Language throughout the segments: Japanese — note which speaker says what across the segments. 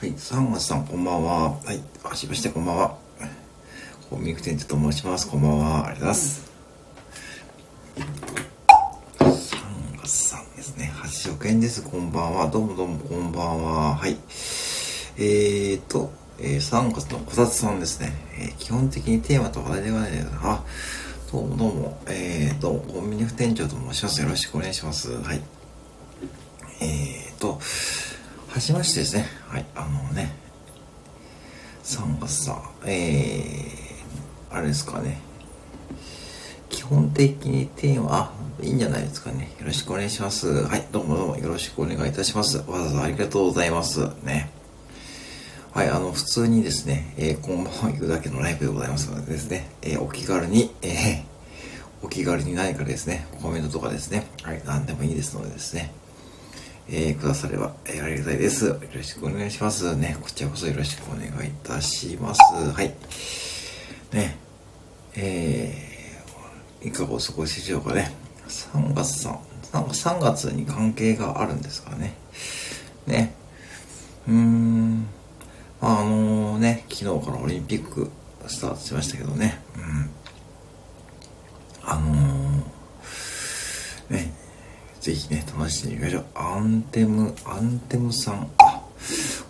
Speaker 1: はい、3月さん、こんばんは。はい、はじめまして、こんばんは。コミック店長と申します。こんばんは。ありがとうございます。3月さんですね。8億円です。こんばんは。どうもどうも、こんばんは。はい。えーと、えー、3月のこたつさんですね。えー、基本的にテーマと話題ではないですあ、どうもどうも、えーと、コンビニ副店長と申します。よろしくお願いします。はい。えーと、はじめましてですね。はい、あのね、3月さ、えー、あれですかね。基本的にテーマ、あ、いいんじゃないですかね。よろしくお願いします。はい、どうもどうもよろしくお願いいたします。わざわざありがとうございます。ね。はい、あの、普通にですね、えー、こんばんは言うだけのライブでございますのでですね、えー、お気軽に、えー、お気軽に何かですね、コメントとかですね、はい、何でもいいですのでですね、えー、くだされば、えー、ありがたいです。よろしくお願いします。ね、こちらこそよろしくお願いいたします。はい。ね、えー、いかがお過ごしでしょうかね。3月さん、3月に関係があるんですかね。ね。うーん、あのー、ね、昨日からオリンピックスタートしましたけどね。うん。あのー、ね、ぜひね、楽しんでみましょう。アンテム、アンテムさん。あ、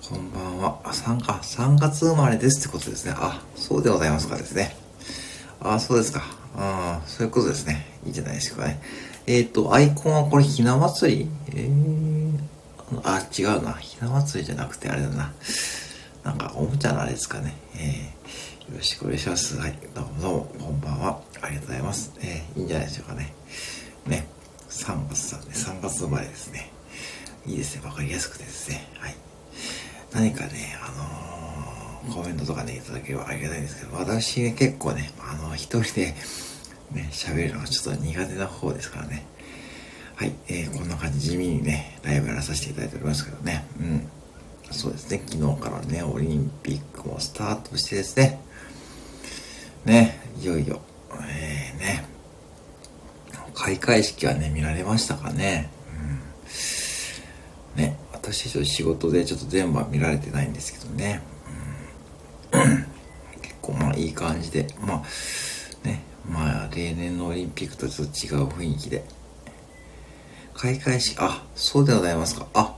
Speaker 1: こんばんは。あ、3か、3月生まれですってことですね。あ、そうでございますかですね。あ、そうですか。あそういうことですね。いいんじゃないですかね。えっ、ー、と、アイコンはこれ、ひな祭り？えー、あ、違うな。ひな祭りじゃなくて、あれだな。なんか、おもちゃのあれですかね。えー、よろしくお願いします。はい。どうもどうも、こんばんは。ありがとうございます。えー、いいんじゃないでしょうかね。ね。3月さんね、3月生まれですね。いいですね、わかりやすくてですね。はい。何かね、あのー、コメントとかね、いただければありがたいんですけど、私ね、結構ね、あのー、一人で、ね、喋るのがちょっと苦手な方ですからね。はい、えー、こんな感じ地味にね、ライブやらさせていただいておりますけどね。うん。そうですね、昨日からね、オリンピックもスタートしてですね、ね、いよいよ、開会式はね、見られましたかね。うん。ね、私たちょっと仕事でちょっと全部は見られてないんですけどね。うん、結構まあいい感じで、まあ、ね、まあ例年のオリンピックとちょっと違う雰囲気で。開会式、あ、そうでございますか。あ、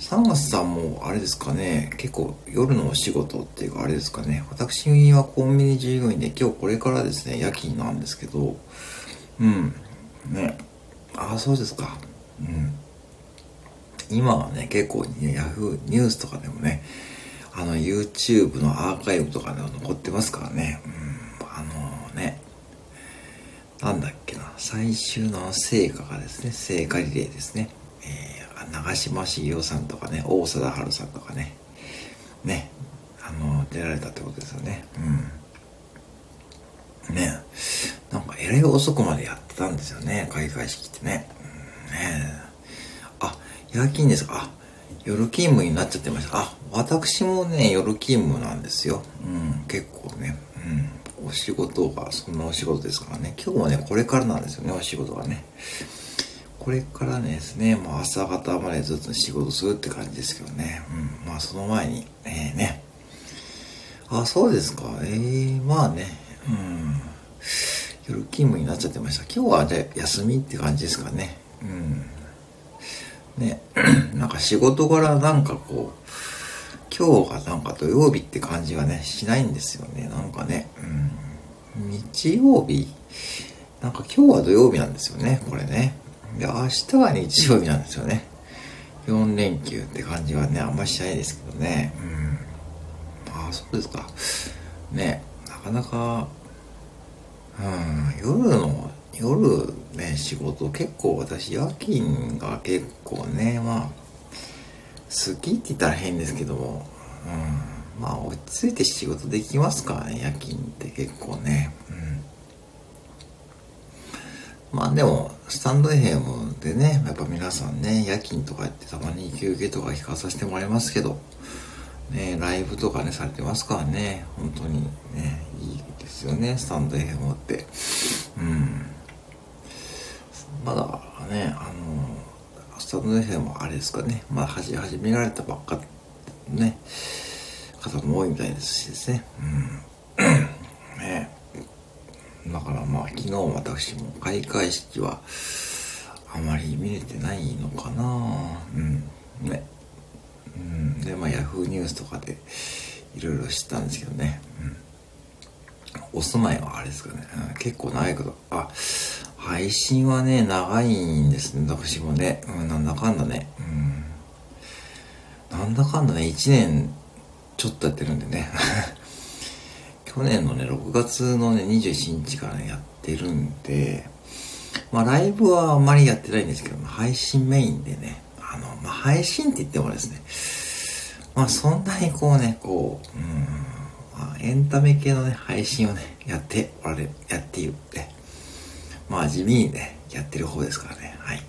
Speaker 1: 3月さんもあれですかね、結構夜のお仕事っていうかあれですかね、私はコンビニ従業員で今日これからですね、夜勤なんですけど、うん、ね。ああ、そうですか。うん。今はね、結構ね、ヤフーニュースとかでもね、あの、YouTube のアーカイブとかでは残ってますからね。うん、あのね、なんだっけな、最終の成果がですね、聖火リレーですね。えー、長嶋茂雄さんとかね、大貞治さんとかね、ね、あの、出られたってことですよね。うん。ね。なんかえらい遅くまでやってたんですよね、開会式ってね。うん、ねあ、夜勤ですか。あ、夜勤務になっちゃってました。あ、私もね、夜勤務なんですよ。うん、結構ね。うん、お仕事が、そんなお仕事ですからね。今日はね、これからなんですよね、お仕事がね。これからですね、もう朝方までずっと仕事するって感じですけどね。うん、まあその前に、えー、ね。あ、そうですか。ええー、まあね。うん。夜勤務になっちゃってました。今日はで休みって感じですかね。うん。ね、なんか仕事柄なんかこう、今日がなんか土曜日って感じがね、しないんですよね。なんかね、うん。日曜日なんか今日は土曜日なんですよね、これね。で、明日は日曜日なんですよね。4連休って感じはね、あんましないですけどね。うん。ああ、そうですか。ね、なかなかうん、夜の、夜ね、仕事結構私夜勤が結構ね、まあ、好きって言ったら変ですけども、うん、まあ落ち着いて仕事できますからね、夜勤って結構ね。うん、まあでも、スタンド FM でね、やっぱ皆さんね、夜勤とかやってたまに休憩とか聞かさせてもらいますけど、ね、ライブとかね、されてますからね、本当にね、いいですよね、スタンド FM って。うん。まだね、あの、スタンド FM もあれですかね、まだ始められたばっかね、方も多いみたいですしですね。うん。ねだからまあ昨日私も開会式はあまり見れてないのかなうんねうん。でまあヤフーニュースとかでいろいろ知ったんですけどね、うん、お住まいはあれですかね、うん、結構長いこと。あ配信はね長いんですね。私もね、うん、なんだかんだね。うん。なんだかんだね1年ちょっとやってるんでね。去年のね、6月のね、21日からね、やってるんで、まあ、ライブはあんまりやってないんですけど、配信メインでね、まあ、配信って言ってもですね、まあ、そんなにこうね、こう、うん、まあ、エンタメ系のね、配信をね、やっておられる、やっているって、まあ、地味にね、やってる方ですからね、はい。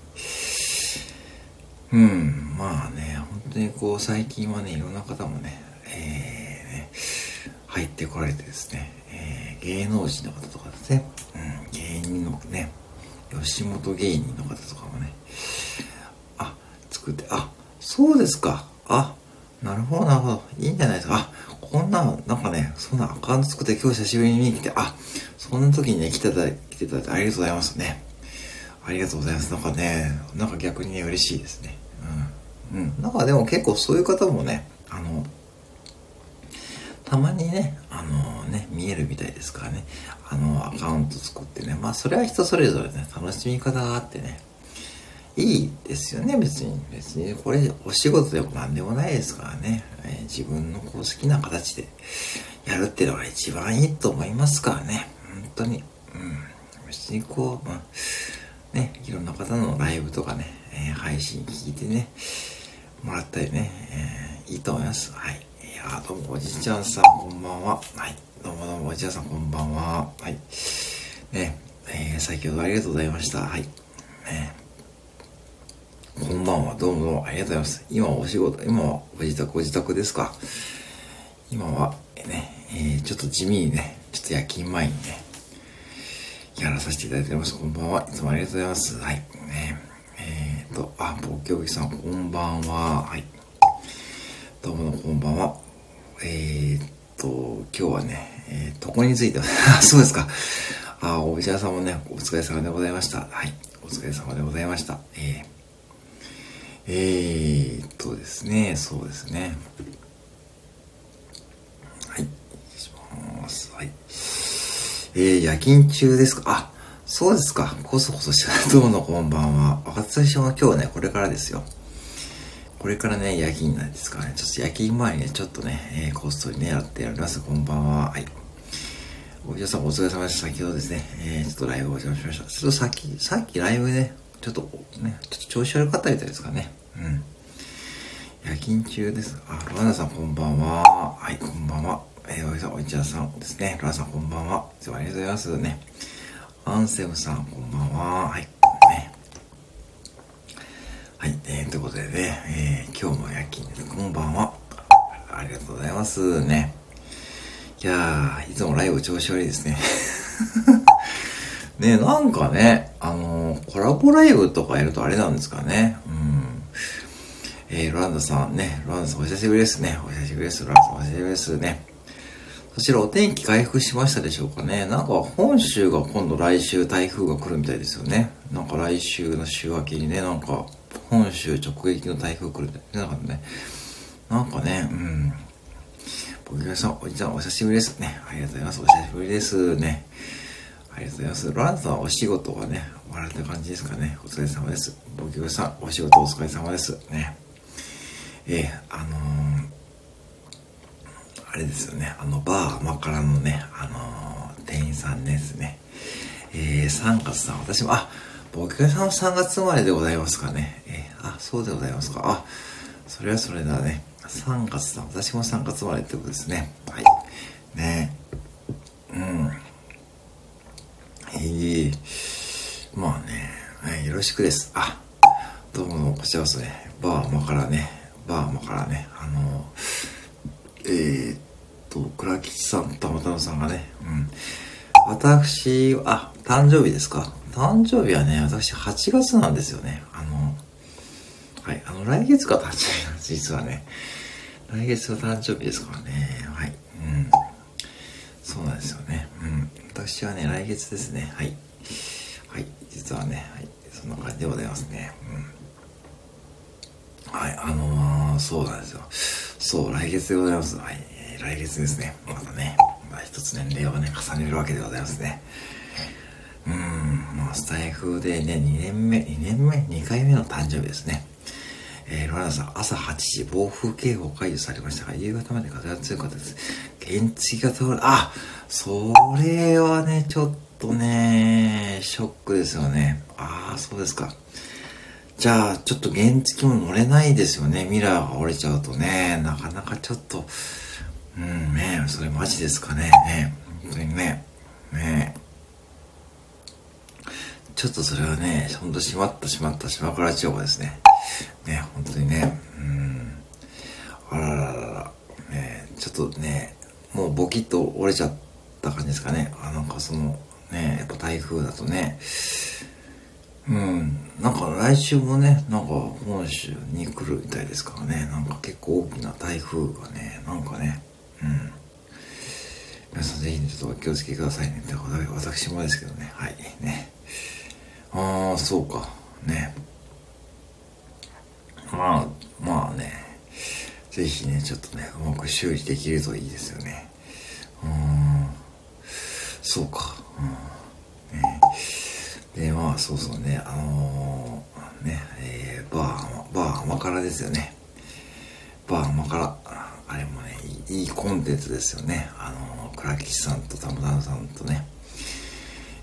Speaker 1: うん、まあね、本当にこう、最近はね、いろんな方もね、えー、ね、入ってこられてですね、えー、芸能人の方とかですね、うん、芸人のね、吉本芸人の方とかもね、作って、あ、そうですか。あ、なるほど、なるほど。いいんじゃないですか。こんな、なんかね、そんなアカウント作って今日久しぶりに見に来て、あ、そんな時にね、来てた、来ていただいてありがとうございますね。ありがとうございます。なんかね、なんか逆にね、嬉しいですね。うん。うん。なんかでも結構そういう方もね、あの、たまにね、あのね、見えるみたいですからね、あの、アカウント作ってね、まあ、それは人それぞれね、楽しみ方があってね、いいですよね、別に。別に、これ、お仕事でも何でもないですからね、えー、自分のこう好きな形でやるっていうのが一番いいと思いますからね、本当に。うん。別にこう、まあ、ね、いろんな方のライブとかね、えー、配信聞いてね、もらったりね、えー、いいと思います。はい。いやどうもおじいちゃんさんこんばんは。はい。どうもどうもおじいちゃんさんこんばんは。はい。ね、えー、先ほどありがとうございました。はい。ね、こんばんは。どうもどうもありがとうございます。今はお仕事、今はご自宅、ご自宅ですか？今は、ね、えー、ちょっと地味にね、ちょっと夜勤前にね、やらさせていただいております。こんばんは。いつもありがとうございます。はい。ね、えーと、あ、ぼきょぎさん、こんばんは。はい。どうもこんばんは。えー、っと、今日はね、えー、床については、そうですか。あ、お茶屋さんもね、お疲れ様でございました。はい。お疲れ様でございました。えー、えー、っとですね、そうですね。はい。します。はい。えー、夜勤中ですか？あ、そうですか。こそこそした。どうもこんばんは。私は今日ね、これからですよ。これからね、夜勤なんですからね、ちょっと夜勤前にね、ちょっとね、えー、こっそりね、やってやります。こんばんは。はい。お客さんお疲れ様でした。先ほどですね、えー、ちょっとライブをお邪魔しました。ちょっとさっき、さっきライブね、ちょっとね、ちょっと調子悪かったみたいですかね。うん。夜勤中です。あ、ロアナさんこんばんは。はい、こんばんは。えー、おじさん、おいちゃさんですね。ロアナさんこんばんは。いつもありがとうございますね。アンセムさんこんばんは。はい。はい、えー、ということでね、えー、今日も夜勤です。こんばんは。ありがとうございますね。いやー、いつもライブ調子悪いですね。ね、なんかね、あのー、コラボライブとかやるとあれなんですかね。えー、ロランダさんね、ロランダさんお久しぶりですね。お久しぶりです。ロランダさんお久しぶりですね。そちらお天気回復しましたでしょうかね。なんか本州が今度来週台風が来るみたいですよね。なんか来週の週明けにね、なんか本州直撃の台風来るんかね。なんかね、うん。僕がさん、おじちゃんお久しぶりですね。ありがとうございます。お久しぶりですね。ありがとうございます。ロランさんお仕事はね、終わられた感じですかね。お疲れ様です。僕がさんお仕事お疲れ様です。ね。えー、あのー、あれですよね。あの、バーマカラのね、あのー、店員さんですね。えー、3月さん、私も、あ、僕さんは3月生まれでございますかね。えー、あ、そうでございますか。あ、それはそれだね。3月だ。私も3月生まれってことですね。はい。ねうん。えー、まあね、はい、よろしくです。あ、どうも、こちらこそね、バーマからね、バーマからね、あの、えー、っと、倉吉さん、たまたまさんがね、うん。私、あ、誕生日ですか誕生日はね、私8月なんですよね。あの、はい、あの、来月が誕生日なんです、実はね。来月が誕生日ですからね。はい。うん。そうなんですよね。うん。私はね、来月ですね。はい。はい。実はね、はい。そんな感じでございますね。うん。はい。あのー、そうなんですよ。そう、来月でございます。はい。来月ですね。またね、まあ、一つ年齢をね、重ねるわけでございますね。うん、まあ、スタイフでね、2年目、2年目 ?2 回目の誕生日ですね。えー、ロランさん、朝8時、暴風警報解除されましたが、夕方まで風が強かったです。原付が倒れ、あ、それはね、ちょっとね、ショックですよね。ああ、そうですか。じゃあ、ちょっと原付も乗れないですよね。ミラーが折れちゃうとね、なかなかちょっと、うんね、それマジですかね。ね、本当にね、ね。ちょっとそれはね、ほんとしまったしまった島倉千代子ですね。ね、本当にね、うん。あらららら、ね、ちょっとね、もうボキッと折れちゃった感じですかね。あ、なんかその、ね、やっぱ台風だとね、うん、なんか来週もね、なんか本州に来るみたいですからね、なんか結構大きな台風がね、なんかね、うん。皆さんぜひちょっとお気をつけくださいね。私もですけどね、はい、ね。ああ、そうか、ね。まあ、まあね、ぜひね、ちょっとね、うまく修理できるといいですよね。うん、そうか。うん、ね、で、まあ、そうそうね、あのー、辛ですよね。バー甘辛。あれもね、いいコンテンツですよね。あの、倉吉さんとタムダンさんとね、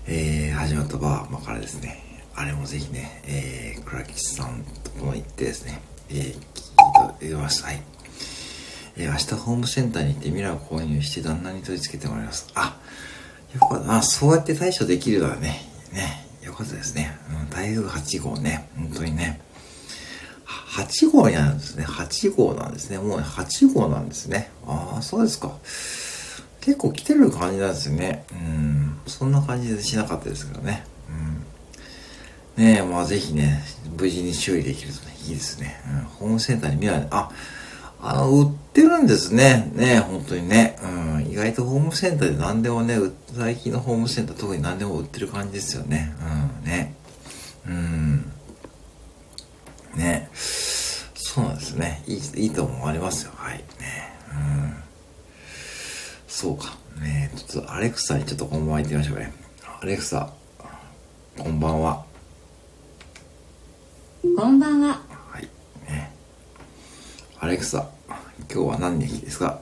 Speaker 1: えー、始まったバー甘辛ですね。あれもぜひね、えー、倉吉さんとこの行ってですね、えー、聞いてました。はい。えー、明日ホームセンターに行ってミラーを購入して旦那に取り付けてもらいます。あ、よかった。あ、そうやって対処できるのはね、ね、よかったですね。うん、台風8号ね、本当にね。8号になるんですね。8号なんですね。もう、8号なんですね。ああ、そうですか。結構来てる感じなんですよね。うん。そんな感じでしなかったですけどね。うんねえ、まあぜひね、無事に修理できるとね、いいですね。うん、ホームセンターに見られ、あ、あの、売ってるんですね。ねえ本当にね。うん、意外とホームセンターで何でもね、最近のホームセンター特に何でも売ってる感じですよね。うん、ね。うん。ね。そうなんですね。いい、いいと思いますよ。はい。ね。うん。そうか。ねちょっとアレクサにちょっとこんばんは言ってみましょうね。アレクサ、こんばんは。
Speaker 2: こんばんは。
Speaker 1: はい。ね。アレクサ、今日は何の日ですか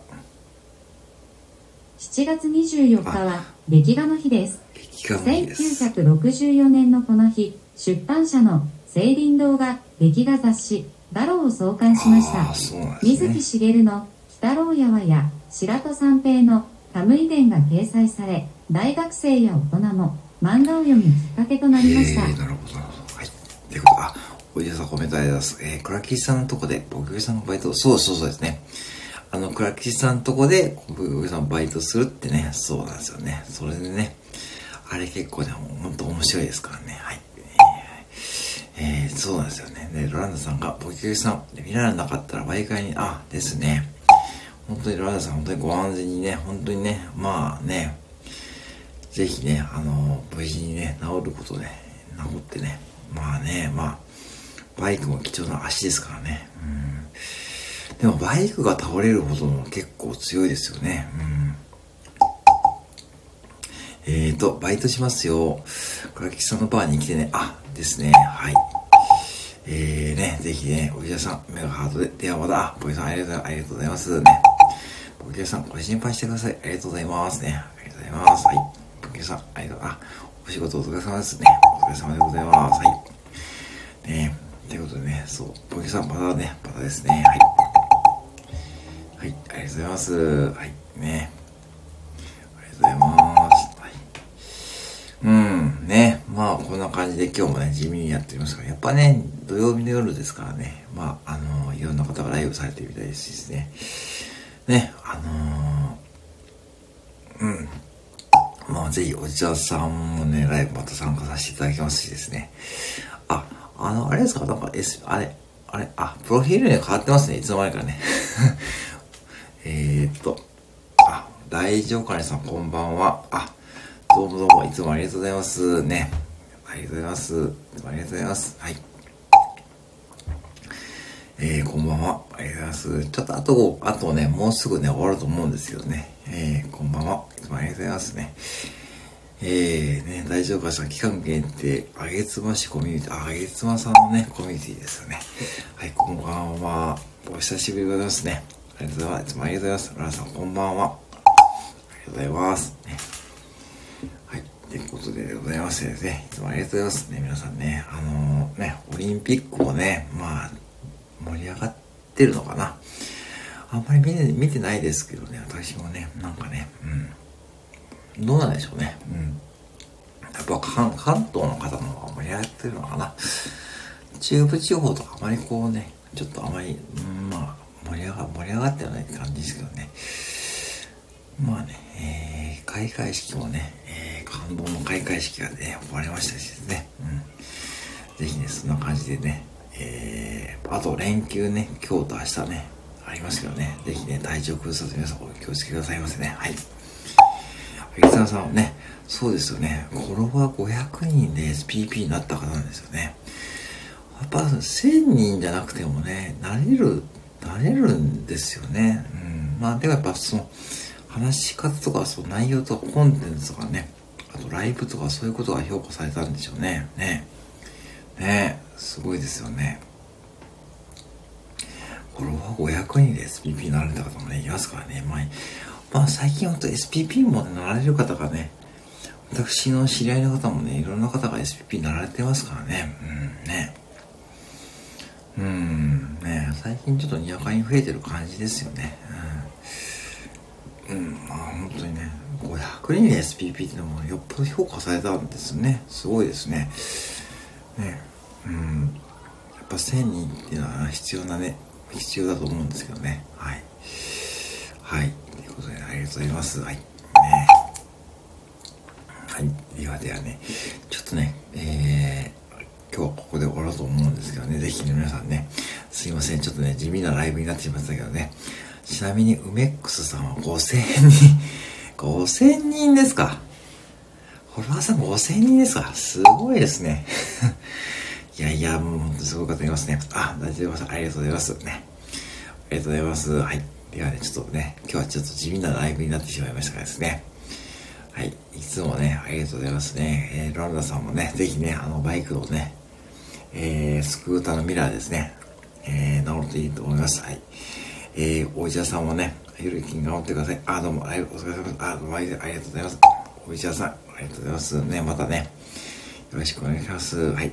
Speaker 2: ?7 月24日は劇画の日です。
Speaker 1: 劇画の日です。
Speaker 2: 1964年のこの日、出版社の青林堂が劇画雑誌、バローを創刊しました。
Speaker 1: ね、
Speaker 2: 水木しげるの北郎やわや白戸三平のカムイ伝が掲載され、大学生や大人も漫画を読むきっかけとなりました。
Speaker 1: えー、なるほど。はい。ということあ、おじさんコメントありがとうございます。えー、倉吉さんのとこで、僕さんのバイト、そうそうそうですね。あの、倉吉さんのとこで、僕さんバイトするってね、そうなんですよね。それでね、あれ結構ね、ほんと面白いですからね。はい。えー、えー、そうなんですよね。で、ロランダさんが、僕さん、見られなかったら媒介に、あ、ですね。本当にロランダさん、本当にご安全にね、本当にね、まあね、ぜひね、あの、無事にね、治ることで、治ってね、まあね、まあ、バイクも貴重な足ですからね。うん。でもバイクが倒れるほどの結構強いですよね。うん。えーと、バイトしますよ。倉吉さんのバーに来てね。あ、ですね。はい。えーね、ぜひね、お医者さん、メガハートで電話まだ。あ、ボイさんありがとうありがとうございますね。お医者さん、ご心配してください。ありがとうございますね。ありがとうございます。はい。お医者さん、ありがとう。あ、お仕事お疲れ様ですね。お疲れ様でございます。はい。ねということでね、そう、ポケさんまだね、まだですね。はい。はい、ありがとうございます。はい、ね。ありがとうございます。はい。うん、ね。まあ、こんな感じで今日もね、地味にやっておりますが、やっぱね、土曜日の夜ですからね、まあ、あのー、いろんな方がライブされてるみたいですしね。ね、あのー、うん。まあ、ぜひ、おじさんもね、ライブまた参加させていただきますしですね。あ、あの、あれですか？なんか、S、あれ、あれ、あ、プロフィールに変わってますね。いつの間にかね。え、っと、あ、大丈夫かねさんこんばんは。あ、どうもどうも、いつもありがとうございます。ね。ありがとうございます。ありがとうございます。はい。えー、こんばんは。ありがとうございます。ちょっとあと、あとね、もうすぐね、終わると思うんですけどね。えー、こんばんは。いつもありがとうございますね。えー、ね、大丈夫かしら？期間限定、あげつま市コミュニティ、あげつまさんのね、コミュニティですよね。はい、こんばんは。お久しぶりでございますね。ありがとうございます。いつもありがとうございます。皆さん、こんばんは。ありがとうございます。ことでございましてですね、いつもありがとうございますね、皆さんね。あのー、ね、オリンピックもね、まあ、盛り上がってるのかな。あんまり見て見てないですけどね、私もね、なんかね、うん。どうなんでしょうね。うん。やっぱ関関東の方の方が盛り上がってるのかな。中部地方とかあまりこうね、ちょっとあまり、うん、まあ、盛り上が、盛り上がってはないって感じですけどね。まあね、えー、開会式もね、感動の開会式がね、終わりましたしですね。うん。ぜひね、そんな感じでね、えー、あと連休ね、今日と明日ね、ありますけどね、ぜひね、体調崩さず皆さんお気をつけくださいませね。はい。柳沢さんはね、そうですよね、フォロワー500人で SPP になった方なんですよね。やっぱ1000人じゃなくてもね、なれる、なれるんですよね。うん。まあでもやっぱその、話し方とか、その内容とかコンテンツとかね、あとライブとかそういうことが評価されたんでしょうね。ね。ねすごいですよね。フォロワー500人で SPP になられた方もね、いますからね。まあ、まあ最近ほんと SPP も、なられる方がね、私の知り合いの方もね、いろんな方が SPP になられてますからね。うん、ね。うん、ね最近ちょっとにわかに増えてる感じですよね。うん。うん、まあ本当にね、500人で SPP ってのもよっぽど評価されたんですね。すごいですね。ね。うん。やっぱ1000人っていうのは必要なね、必要だと思うんですけどね。はい。はい。ということで、ありがとうございます。はい。ね。はい。ではではね、ちょっとね、えー、今日はここで終わろうと思うんですけどね、ぜひね、皆さんね、すいません、ちょっとね、地味なライブになってしまったけどね、ちなみに、梅ックスさんは5000人、5000人ですかフォロワーさん5000人ですかすごいですね。いやいや、もう本当すごい方いますね。あ、大丈夫です。ありがとうございます。ね。ありがとうございます。はい。ではね、ちょっとね、今日はちょっと地味なライブになってしまいましたがですね。はい。いつもね、ありがとうございますね。えー、ロンダさんもね、ぜひね、あの、バイクをね、えー、スクーターのミラーですね、えー、治るといいと思います。はい。えー、お医者さんもね、ゆるきん頑張ってください。あ、どうも、ありがとうございます。あ、どうもありがとうございます。お医者さん、ありがとうございます。ね、またね、よろしくお願いします。はい。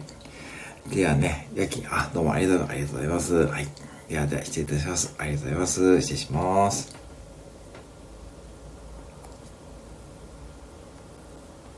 Speaker 1: ではね、夜勤、あ、どうも、ありがとうございます。はい。では、では、失礼いたします。ありがとうございます。失礼します。